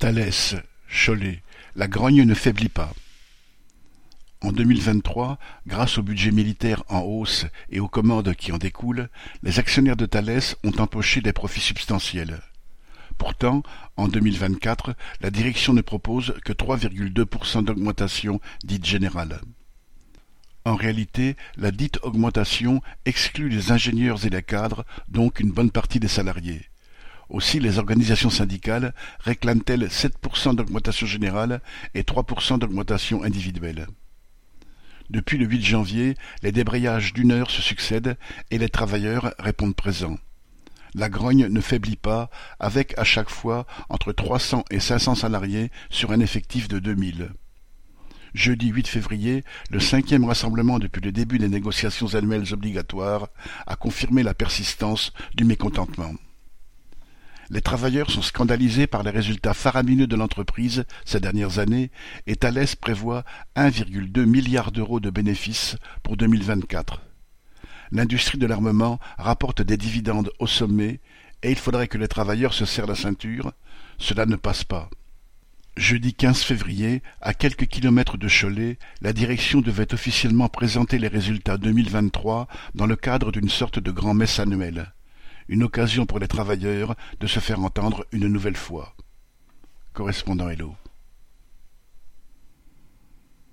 Thalès, Cholet, la grogne ne faiblit pas. En 2023, grâce au budget militaire en hausse et aux commandes qui en découlent, les actionnaires de Thalès ont empoché des profits substantiels. Pourtant, en 2024, la direction ne propose que 3,2% d'augmentation dite générale. En réalité, la dite augmentation exclut les ingénieurs et les cadres, donc une bonne partie des salariés. Aussi les organisations syndicales réclament-elles 7% d'augmentation générale et 3% d'augmentation individuelle. Depuis le 8 janvier, les débrayages d'une heure se succèdent et les travailleurs répondent présents. La grogne ne faiblit pas, avec à chaque fois entre 300 et 500 salariés sur un effectif de 2000. Jeudi 8 février, le cinquième rassemblement depuis le début des négociations annuelles obligatoires a confirmé la persistance du mécontentement. Les travailleurs sont scandalisés par les résultats faramineux de l'entreprise ces dernières années et Thales prévoit 1,2 milliard d'euros de bénéfices pour 2024. L'industrie de l'armement rapporte des dividendes au sommet et il faudrait que les travailleurs se serrent la ceinture. Cela ne passe pas. Jeudi 15 février, à quelques kilomètres de Cholet, la direction devait officiellement présenter les résultats 2023 dans le cadre d'une sorte de grand-messe annuelle. Une occasion pour les travailleurs de se faire entendre une nouvelle fois. Correspondant Hello.